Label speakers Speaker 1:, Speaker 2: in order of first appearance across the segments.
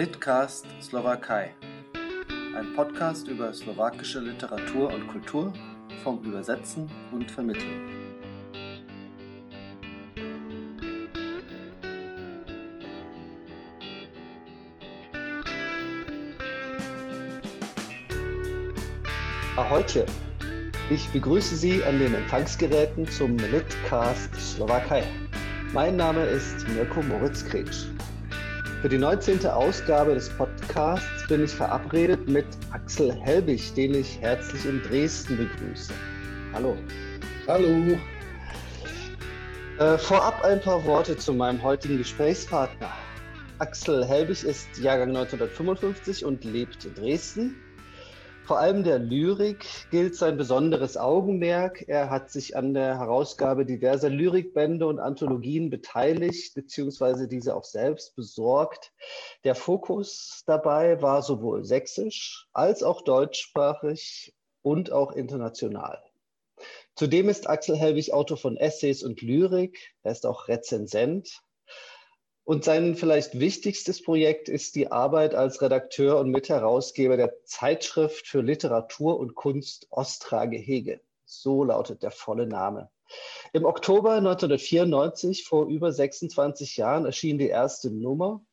Speaker 1: Litcast Slowakei. Ein Podcast über slowakische Literatur und Kultur vom Übersetzen und Vermitteln. Ahojte! Ich begrüße Sie an den Empfangsgeräten zum Litcast Slowakei. Mein Name ist Mirko Moritz Kretsch. Für die 19. Ausgabe des Podcasts bin ich verabredet mit Axel Helbig, den ich herzlich in Dresden begrüße. Hallo.
Speaker 2: Hallo.
Speaker 1: Äh, vorab ein paar Worte zu meinem heutigen Gesprächspartner. Axel Helbig ist Jahrgang 1955 und lebt in Dresden. Vor allem der Lyrik gilt sein besonderes Augenmerk. Er hat sich an der Herausgabe diverser Lyrikbände und Anthologien beteiligt, beziehungsweise diese auch selbst besorgt. Der Fokus dabei war sowohl sächsisch als auch deutschsprachig und auch international. Zudem ist Axel Helwig Autor von Essays und Lyrik. Er ist auch Rezensent und sein vielleicht wichtigstes Projekt ist die Arbeit als Redakteur und Mitherausgeber der Zeitschrift für Literatur und Kunst Ostra Gehege. So lautet der volle Name. Im Oktober 1994, vor über 26 Jahren, erschien die erste Nummer.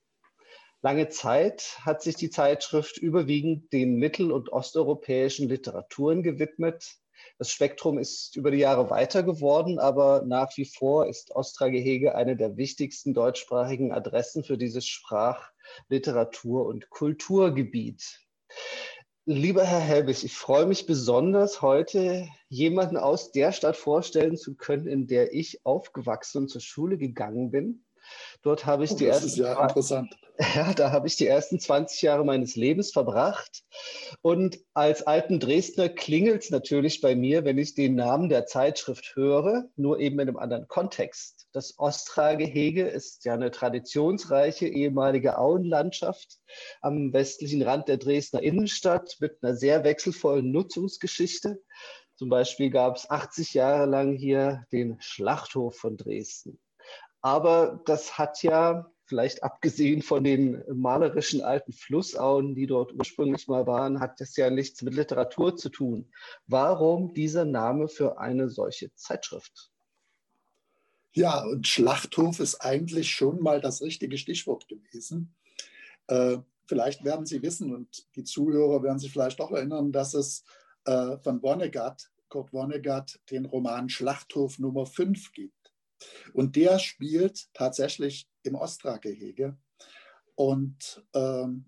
Speaker 1: Lange Zeit hat sich die Zeitschrift überwiegend den mittel- und osteuropäischen Literaturen gewidmet. Das Spektrum ist über die Jahre weiter geworden, aber nach wie vor ist Ostra Gehege eine der wichtigsten deutschsprachigen Adressen für dieses Sprach-, Literatur- und Kulturgebiet. Lieber Herr Helbig, ich freue mich besonders, heute jemanden aus der Stadt vorstellen zu können, in der ich aufgewachsen und zur Schule gegangen bin. Dort habe ich oh, die ersten,
Speaker 2: ja interessant.
Speaker 1: Ja, da habe ich die ersten 20 Jahre meines Lebens verbracht. Und als alten Dresdner klingelt es natürlich bei mir, wenn ich den Namen der Zeitschrift höre, nur eben in einem anderen Kontext. Das Ostra-Gehege ist ja eine traditionsreiche ehemalige Auenlandschaft am westlichen Rand der Dresdner Innenstadt mit einer sehr wechselvollen Nutzungsgeschichte. Zum Beispiel gab es 80 Jahre lang hier den Schlachthof von Dresden. Aber das hat ja vielleicht abgesehen von den malerischen alten Flussauen, die dort ursprünglich mal waren, hat das ja nichts mit Literatur zu tun. Warum dieser Name für eine solche Zeitschrift?
Speaker 2: Ja, und Schlachthof ist eigentlich schon mal das richtige Stichwort gewesen. Äh, vielleicht werden Sie wissen und die Zuhörer werden sich vielleicht auch erinnern, dass es äh, von Vonnegut, Kurt Vonnegut, den Roman Schlachthof Nummer 5 gibt. Und der spielt tatsächlich im Ostra-Gehege. Und ähm,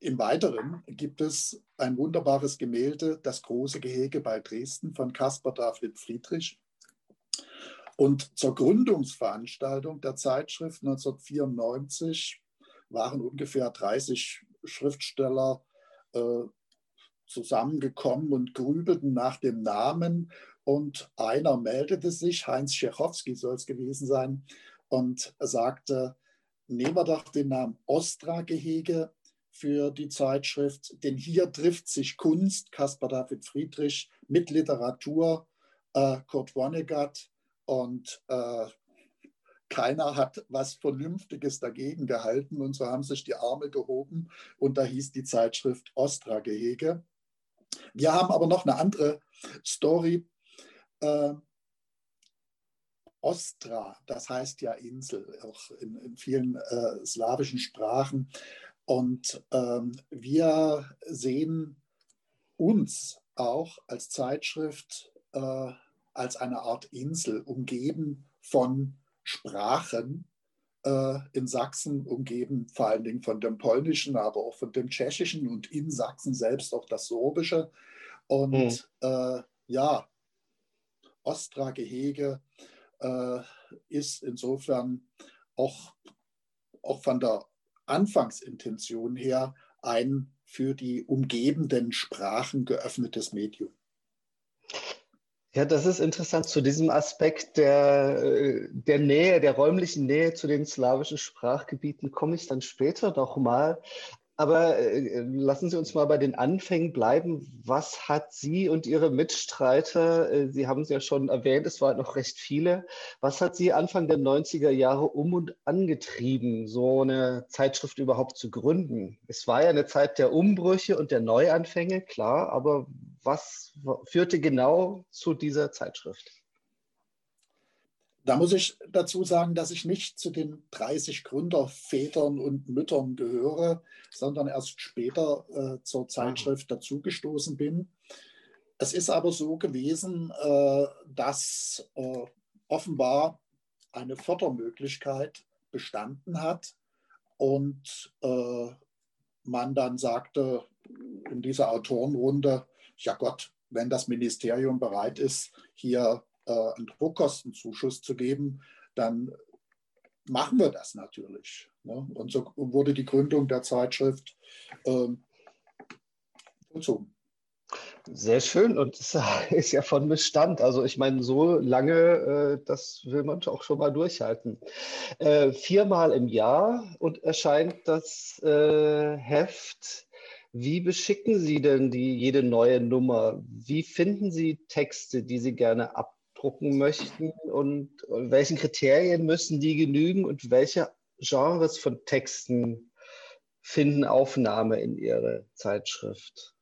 Speaker 2: im Weiteren gibt es ein wunderbares Gemälde, Das große Gehege bei Dresden von Caspar David Friedrich. Und zur Gründungsveranstaltung der Zeitschrift 1994 waren ungefähr 30 Schriftsteller äh, zusammengekommen und grübelten nach dem Namen und einer meldete sich, Heinz Schechowski soll es gewesen sein, und sagte, nehmen wir doch den Namen Ostra-Gehege für die Zeitschrift, denn hier trifft sich Kunst, Caspar David Friedrich, mit Literatur, äh, Kurt Vonnegut und äh, keiner hat was Vernünftiges dagegen gehalten und so haben sich die Arme gehoben und da hieß die Zeitschrift Ostra-Gehege. Wir haben aber noch eine andere Story äh, Ostra, das heißt ja Insel, auch in, in vielen äh, slawischen Sprachen. Und ähm, wir sehen uns auch als Zeitschrift äh, als eine Art Insel, umgeben von Sprachen äh, in Sachsen, umgeben vor allen Dingen von dem Polnischen, aber auch von dem Tschechischen und in Sachsen selbst auch das Sorbische. Und mhm. ja, Ostra-Gehege äh, ist insofern auch, auch von der Anfangsintention her ein für die umgebenden Sprachen geöffnetes Medium.
Speaker 1: Ja, das ist interessant. Zu diesem Aspekt der, der Nähe, der räumlichen Nähe zu den slawischen Sprachgebieten komme ich dann später noch mal. Aber äh, lassen Sie uns mal bei den Anfängen bleiben. Was hat Sie und Ihre Mitstreiter, äh, Sie haben es ja schon erwähnt, es waren noch recht viele, was hat Sie Anfang der 90er Jahre um und angetrieben, so eine Zeitschrift überhaupt zu gründen? Es war ja eine Zeit der Umbrüche und der Neuanfänge, klar, aber was führte genau zu dieser Zeitschrift?
Speaker 2: Da muss ich dazu sagen, dass ich nicht zu den 30 Gründervätern und Müttern gehöre, sondern erst später äh, zur Zeitschrift dazugestoßen bin. Es ist aber so gewesen, äh, dass äh, offenbar eine Fördermöglichkeit bestanden hat und äh, man dann sagte in dieser Autorenrunde, ja Gott, wenn das Ministerium bereit ist, hier äh, einen Druckkostenzuschuss zu geben, dann machen wir das natürlich. Ne? Und so wurde die Gründung der Zeitschrift äh, vollzogen.
Speaker 1: Sehr schön und es ist ja von Bestand. Also ich meine, so lange, äh, das will man auch schon mal durchhalten. Äh, viermal im Jahr und erscheint das äh, Heft. Wie beschicken Sie denn die, jede neue Nummer? Wie finden Sie Texte, die Sie gerne ab drucken möchten und welchen Kriterien müssen die genügen und welche Genres von Texten finden Aufnahme in Ihre Zeitschrift?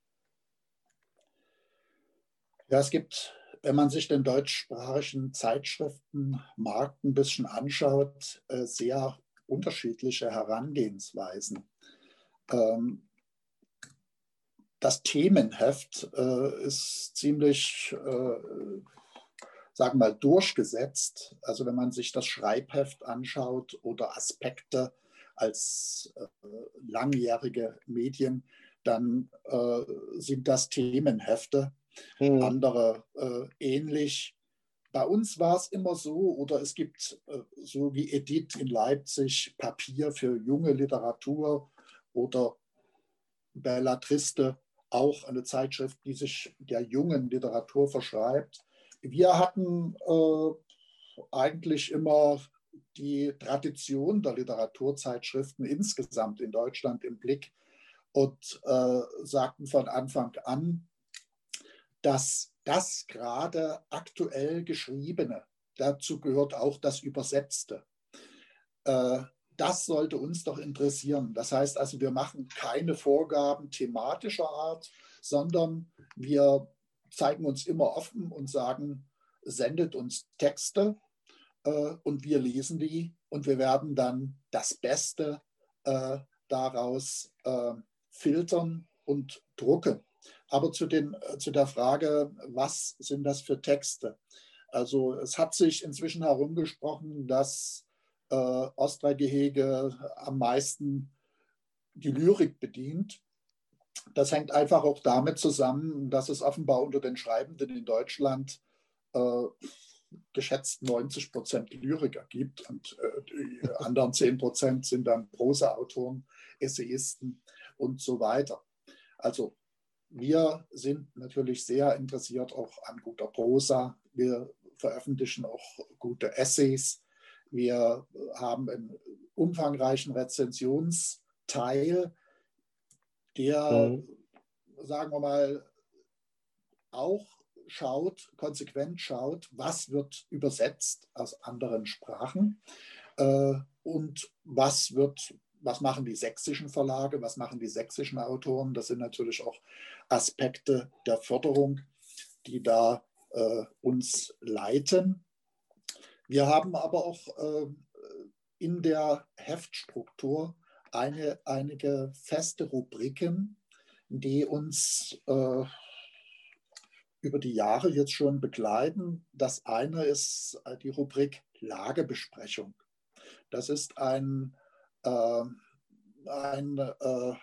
Speaker 2: Ja, es gibt, wenn man sich den deutschsprachigen Zeitschriftenmarkt ein bisschen anschaut, äh, sehr unterschiedliche Herangehensweisen. Ähm, das Themenheft äh, ist ziemlich äh, sagen wir mal, durchgesetzt. Also wenn man sich das Schreibheft anschaut oder Aspekte als äh, langjährige Medien, dann äh, sind das Themenhefte. Mhm. Andere äh, ähnlich. Bei uns war es immer so, oder es gibt äh, so wie Edith in Leipzig Papier für junge Literatur oder Bella Triste, auch eine Zeitschrift, die sich der jungen Literatur verschreibt wir hatten äh, eigentlich immer die Tradition der Literaturzeitschriften insgesamt in Deutschland im Blick und äh, sagten von Anfang an, dass das gerade aktuell Geschriebene, dazu gehört auch das Übersetzte, äh, das sollte uns doch interessieren. Das heißt also, wir machen keine Vorgaben thematischer Art, sondern wir zeigen uns immer offen und sagen, sendet uns Texte äh, und wir lesen die und wir werden dann das Beste äh, daraus äh, filtern und drucken. Aber zu, den, äh, zu der Frage, was sind das für Texte? Also es hat sich inzwischen herumgesprochen, dass äh, Ostra-Gehege am meisten die Lyrik bedient. Das hängt einfach auch damit zusammen, dass es offenbar unter den Schreibenden in Deutschland äh, geschätzt 90 Prozent Lyriker gibt und äh, die anderen 10 Prozent sind dann Prosa-Autoren, Essayisten und so weiter. Also wir sind natürlich sehr interessiert auch an guter Prosa. Wir veröffentlichen auch gute Essays. Wir haben einen umfangreichen Rezensionsteil, der, mhm. sagen wir mal, auch schaut, konsequent schaut, was wird übersetzt aus anderen Sprachen äh, und was wird, was machen die sächsischen Verlage, was machen die sächsischen Autoren. Das sind natürlich auch Aspekte der Förderung, die da äh, uns leiten. Wir haben aber auch äh, in der Heftstruktur eine, einige feste Rubriken, die uns äh, über die Jahre jetzt schon begleiten. Das eine ist äh, die Rubrik Lagebesprechung. Das ist ein, äh, ein äh,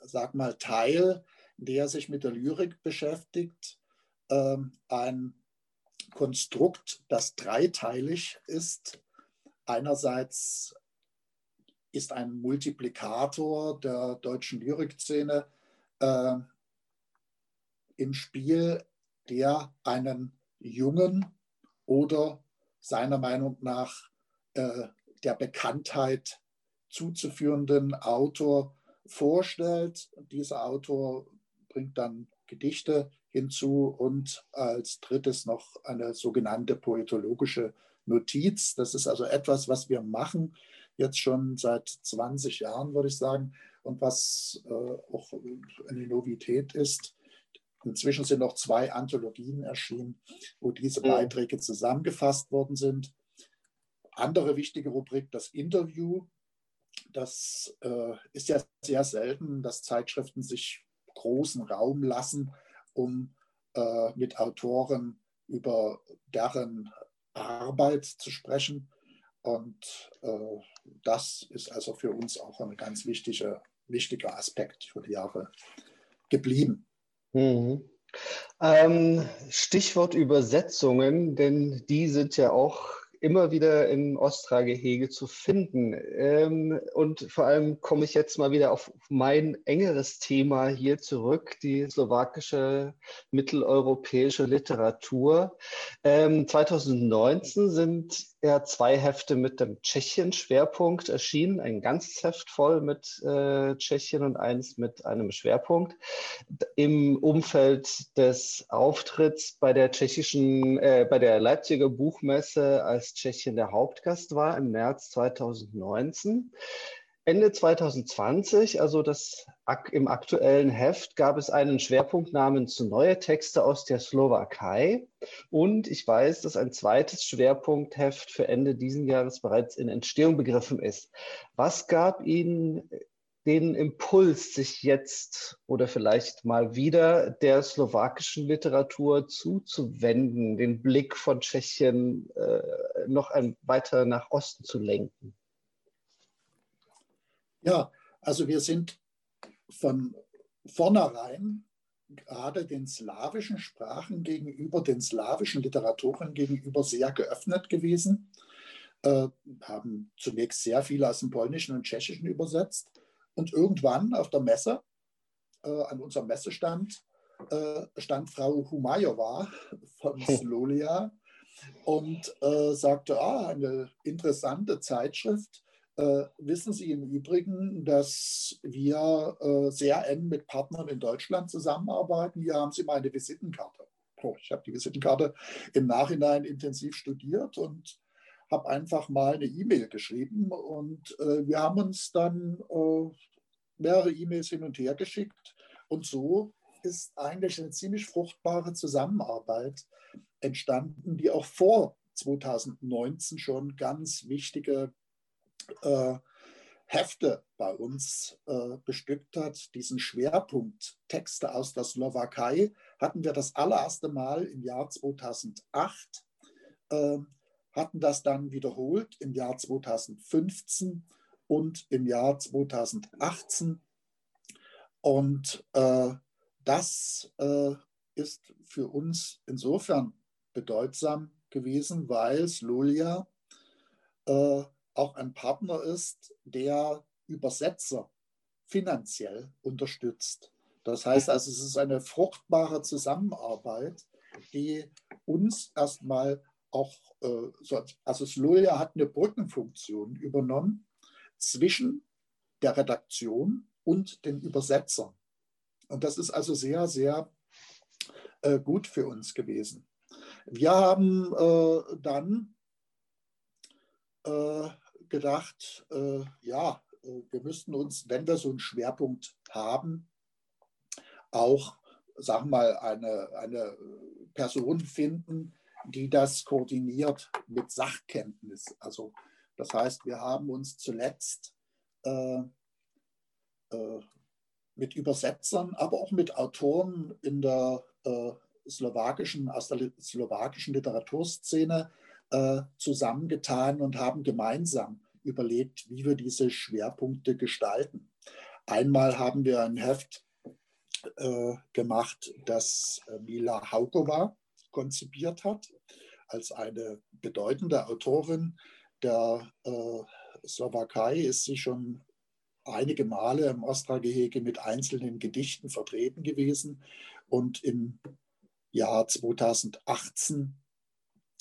Speaker 2: sag mal, Teil, der sich mit der Lyrik beschäftigt. Äh, ein Konstrukt, das dreiteilig ist. Einerseits ist ein Multiplikator der deutschen Lyrikszene äh, im Spiel, der einen jungen oder seiner Meinung nach äh, der Bekanntheit zuzuführenden Autor vorstellt. Dieser Autor bringt dann Gedichte hinzu und als drittes noch eine sogenannte poetologische Notiz. Das ist also etwas, was wir machen, jetzt schon seit 20 Jahren, würde ich sagen, und was äh, auch eine Novität ist. Inzwischen sind noch zwei Anthologien erschienen, wo diese mhm. Beiträge zusammengefasst worden sind. Andere wichtige Rubrik, das Interview. Das äh, ist ja sehr selten, dass Zeitschriften sich großen Raum lassen, um äh, mit Autoren über deren Arbeit zu sprechen. Und äh, das ist also für uns auch ein ganz wichtiger, wichtiger Aspekt für die Jahre geblieben.
Speaker 1: Mhm. Ähm, Stichwort Übersetzungen, denn die sind ja auch immer wieder im Ostra-Gehege zu finden. Ähm, und vor allem komme ich jetzt mal wieder auf mein engeres Thema hier zurück, die slowakische mitteleuropäische Literatur. Ähm, 2019 sind ja zwei Hefte mit dem Tschechien-Schwerpunkt erschienen, ein ganzes Heft voll mit äh, Tschechien und eins mit einem Schwerpunkt. Im Umfeld des Auftritts bei der tschechischen, äh, bei der Leipziger Buchmesse als Tschechien der Hauptgast war im März 2019. Ende 2020, also das im aktuellen Heft, gab es einen Schwerpunkt namens Neue Texte aus der Slowakei. Und ich weiß, dass ein zweites Schwerpunktheft für Ende diesen Jahres bereits in Entstehung begriffen ist. Was gab Ihnen den Impuls, sich jetzt oder vielleicht mal wieder der slowakischen Literatur zuzuwenden, den Blick von Tschechien äh, noch ein weiter nach Osten zu lenken?
Speaker 2: Ja, also wir sind von vornherein gerade den slawischen Sprachen gegenüber, den slawischen Literaturen gegenüber sehr geöffnet gewesen, äh, haben zunächst sehr viel aus dem Polnischen und Tschechischen übersetzt und irgendwann auf der Messe, äh, an unserem Messestand, äh, stand Frau Humajowa von hm. Slolia und äh, sagte, ah, eine interessante Zeitschrift. Äh, wissen Sie im Übrigen, dass wir äh, sehr eng mit Partnern in Deutschland zusammenarbeiten? Hier haben Sie meine Visitenkarte. Oh, ich habe die Visitenkarte im Nachhinein intensiv studiert und habe einfach mal eine E-Mail geschrieben und äh, wir haben uns dann äh, mehrere E-Mails hin und her geschickt und so ist eigentlich eine ziemlich fruchtbare Zusammenarbeit entstanden, die auch vor 2019 schon ganz wichtige äh, Hefte bei uns äh, bestückt hat. Diesen Schwerpunkt Texte aus der Slowakei hatten wir das allererste Mal im Jahr 2008 äh, hatten das dann wiederholt im Jahr 2015 und im Jahr 2018. Und äh, das äh, ist für uns insofern bedeutsam gewesen, weil Slulia äh, auch ein Partner ist, der Übersetzer finanziell unterstützt. Das heißt also, es ist eine fruchtbare Zusammenarbeit, die uns erstmal auch, äh, also Sloja hat eine Brückenfunktion übernommen zwischen der Redaktion und den Übersetzern. Und das ist also sehr, sehr äh, gut für uns gewesen. Wir haben äh, dann äh, gedacht, ja, wir müssten uns, wenn wir so einen Schwerpunkt haben, auch, sagen wir mal, eine, eine Person finden, die das koordiniert mit Sachkenntnis. Also das heißt, wir haben uns zuletzt äh, äh, mit Übersetzern, aber auch mit Autoren in der äh, slowakischen, aus der slowakischen Literaturszene äh, zusammengetan und haben gemeinsam überlegt, wie wir diese Schwerpunkte gestalten. Einmal haben wir ein Heft äh, gemacht, das äh, Mila Haukova konzipiert hat, als eine bedeutende Autorin der äh, Slowakei ist sie schon einige Male im Ostra-Gehege mit einzelnen Gedichten vertreten gewesen. Und im Jahr 2018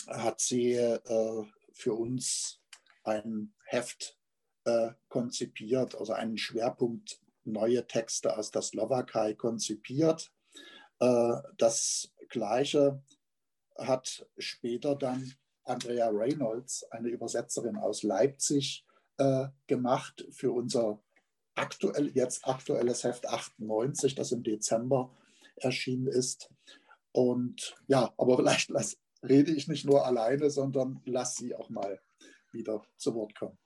Speaker 2: hat sie äh, für uns ein Heft äh, konzipiert, also einen Schwerpunkt neue Texte aus der Slowakei konzipiert. Äh, das Gleiche hat später dann Andrea Reynolds, eine Übersetzerin aus Leipzig, äh, gemacht für unser aktuell, jetzt aktuelles Heft 98, das im Dezember erschienen ist. Und ja, aber vielleicht lass, rede ich nicht nur alleine, sondern lass sie auch mal wieder zu Wort kommen.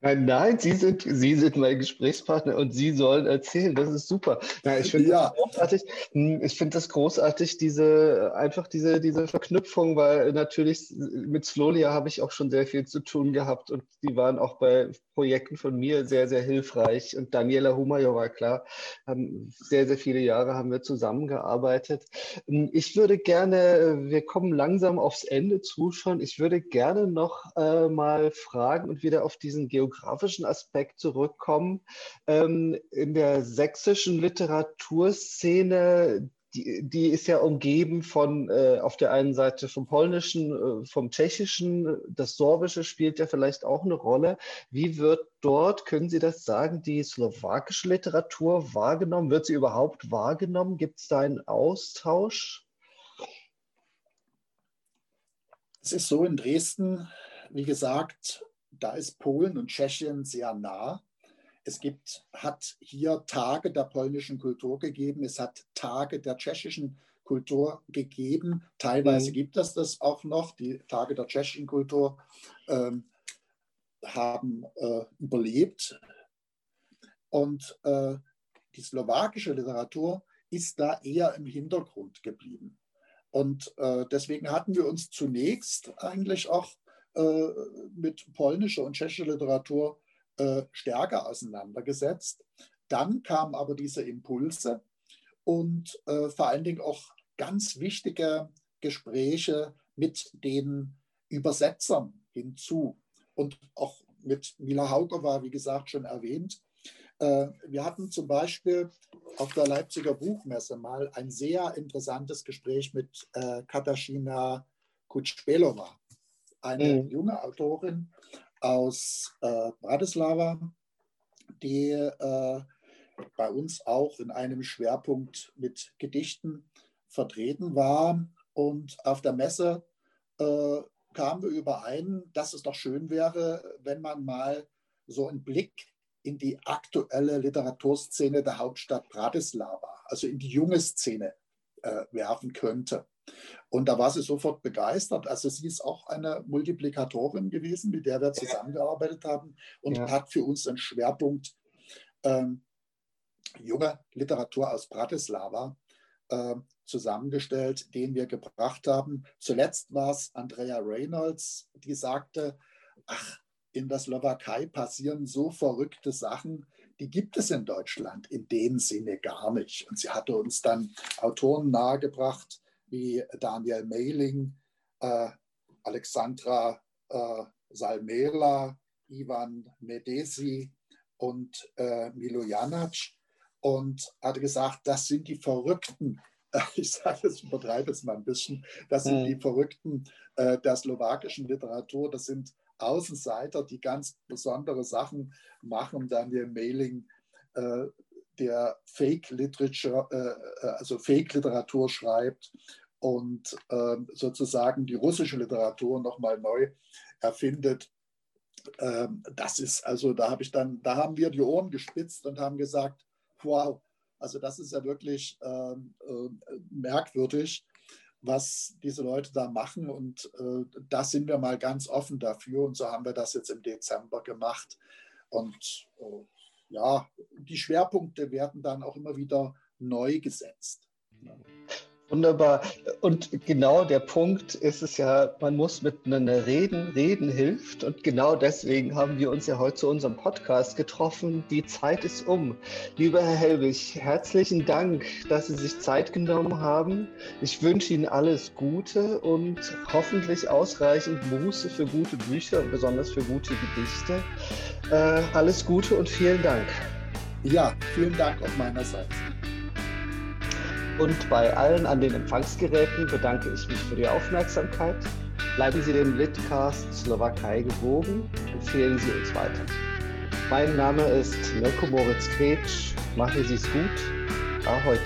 Speaker 1: Nein, nein, Sie sind, Sie sind mein Gesprächspartner und Sie sollen erzählen. Das ist super. Ja, ich finde ja. das großartig. Hm, ich finde das großartig, diese, einfach diese, diese Verknüpfung, weil natürlich mit Slolia habe ich auch schon sehr viel zu tun gehabt und die waren auch bei Projekten von mir sehr, sehr hilfreich. Und Daniela Humajowa, klar, haben sehr, sehr viele Jahre haben wir zusammengearbeitet. Hm, ich würde gerne, wir kommen langsam aufs Ende zu schon. Ich würde gerne noch äh, mal fragen und wieder auf diesen geografischen Aspekt zurückkommen. Ähm, in der sächsischen Literaturszene, die, die, ist ja umgeben von äh, auf der einen Seite vom Polnischen, äh, vom Tschechischen, das Sorbische spielt ja vielleicht auch eine Rolle. Wie wird dort, können Sie das sagen, die slowakische Literatur wahrgenommen? Wird sie überhaupt wahrgenommen? Gibt es da einen Austausch?
Speaker 2: Es ist so in Dresden, wie gesagt, da ist Polen und Tschechien sehr nah. Es gibt, hat hier Tage der polnischen Kultur gegeben, es hat Tage der tschechischen Kultur gegeben. Teilweise mhm. gibt es das auch noch. Die Tage der tschechischen Kultur ähm, haben äh, überlebt. Und äh, die slowakische Literatur ist da eher im Hintergrund geblieben. Und äh, deswegen hatten wir uns zunächst eigentlich auch äh, mit polnischer und tschechischer Literatur äh, stärker auseinandergesetzt. Dann kamen aber diese Impulse und äh, vor allen Dingen auch ganz wichtige Gespräche mit den Übersetzern hinzu und auch mit Mila Hauke war, wie gesagt, schon erwähnt. Wir hatten zum Beispiel auf der Leipziger Buchmesse mal ein sehr interessantes Gespräch mit Katarzyna Kutschbelova eine mhm. junge Autorin aus äh, Bratislava, die äh, bei uns auch in einem Schwerpunkt mit Gedichten vertreten war. Und auf der Messe äh, kamen wir überein, dass es doch schön wäre, wenn man mal so einen Blick in die aktuelle Literaturszene der Hauptstadt Bratislava, also in die junge Szene äh, werfen könnte. Und da war sie sofort begeistert. Also sie ist auch eine Multiplikatorin gewesen, mit der wir zusammengearbeitet haben und ja. hat für uns einen Schwerpunkt ähm, junge Literatur aus Bratislava äh, zusammengestellt, den wir gebracht haben. Zuletzt war es Andrea Reynolds, die sagte, ach, in der Slowakei passieren so verrückte Sachen, die gibt es in Deutschland in dem Sinne gar nicht. Und sie hatte uns dann Autoren nahegebracht, wie Daniel Mehling, äh, Alexandra äh, Salmela, Ivan Medesi und äh, Milo Janac und hatte gesagt, das sind die Verrückten, ich sage es, übertreibe es mal ein bisschen, das sind die mhm. Verrückten äh, der slowakischen Literatur, das sind Außenseiter, die ganz besondere Sachen machen. Daniel Mehling äh, der Fake Literature, äh, äh, also Fake Literatur schreibt und ähm, sozusagen die russische Literatur nochmal neu erfindet. Ähm, das ist also, da habe ich dann, da haben wir die Ohren gespitzt und haben gesagt, wow, also das ist ja wirklich ähm, äh, merkwürdig, was diese Leute da machen. Und äh, da sind wir mal ganz offen dafür. Und so haben wir das jetzt im Dezember gemacht. Und äh, ja, die Schwerpunkte werden dann auch immer wieder neu gesetzt.
Speaker 1: Wunderbar. Und genau der Punkt ist es ja, man muss miteinander reden. Reden hilft. Und genau deswegen haben wir uns ja heute zu unserem Podcast getroffen. Die Zeit ist um. Lieber Herr Helwig, herzlichen Dank, dass Sie sich Zeit genommen haben. Ich wünsche Ihnen alles Gute und hoffentlich ausreichend Muße für gute Bücher und besonders für gute Gedichte. Äh, alles Gute und vielen Dank.
Speaker 2: Ja, vielen Dank auch meinerseits.
Speaker 1: Und bei allen an den Empfangsgeräten bedanke ich mich für die Aufmerksamkeit. Bleiben Sie dem Litcast Slowakei gewogen, empfehlen Sie uns weiter. Mein Name ist Mirko Moritz Kretsch. Machen Sie es gut. Ahoi.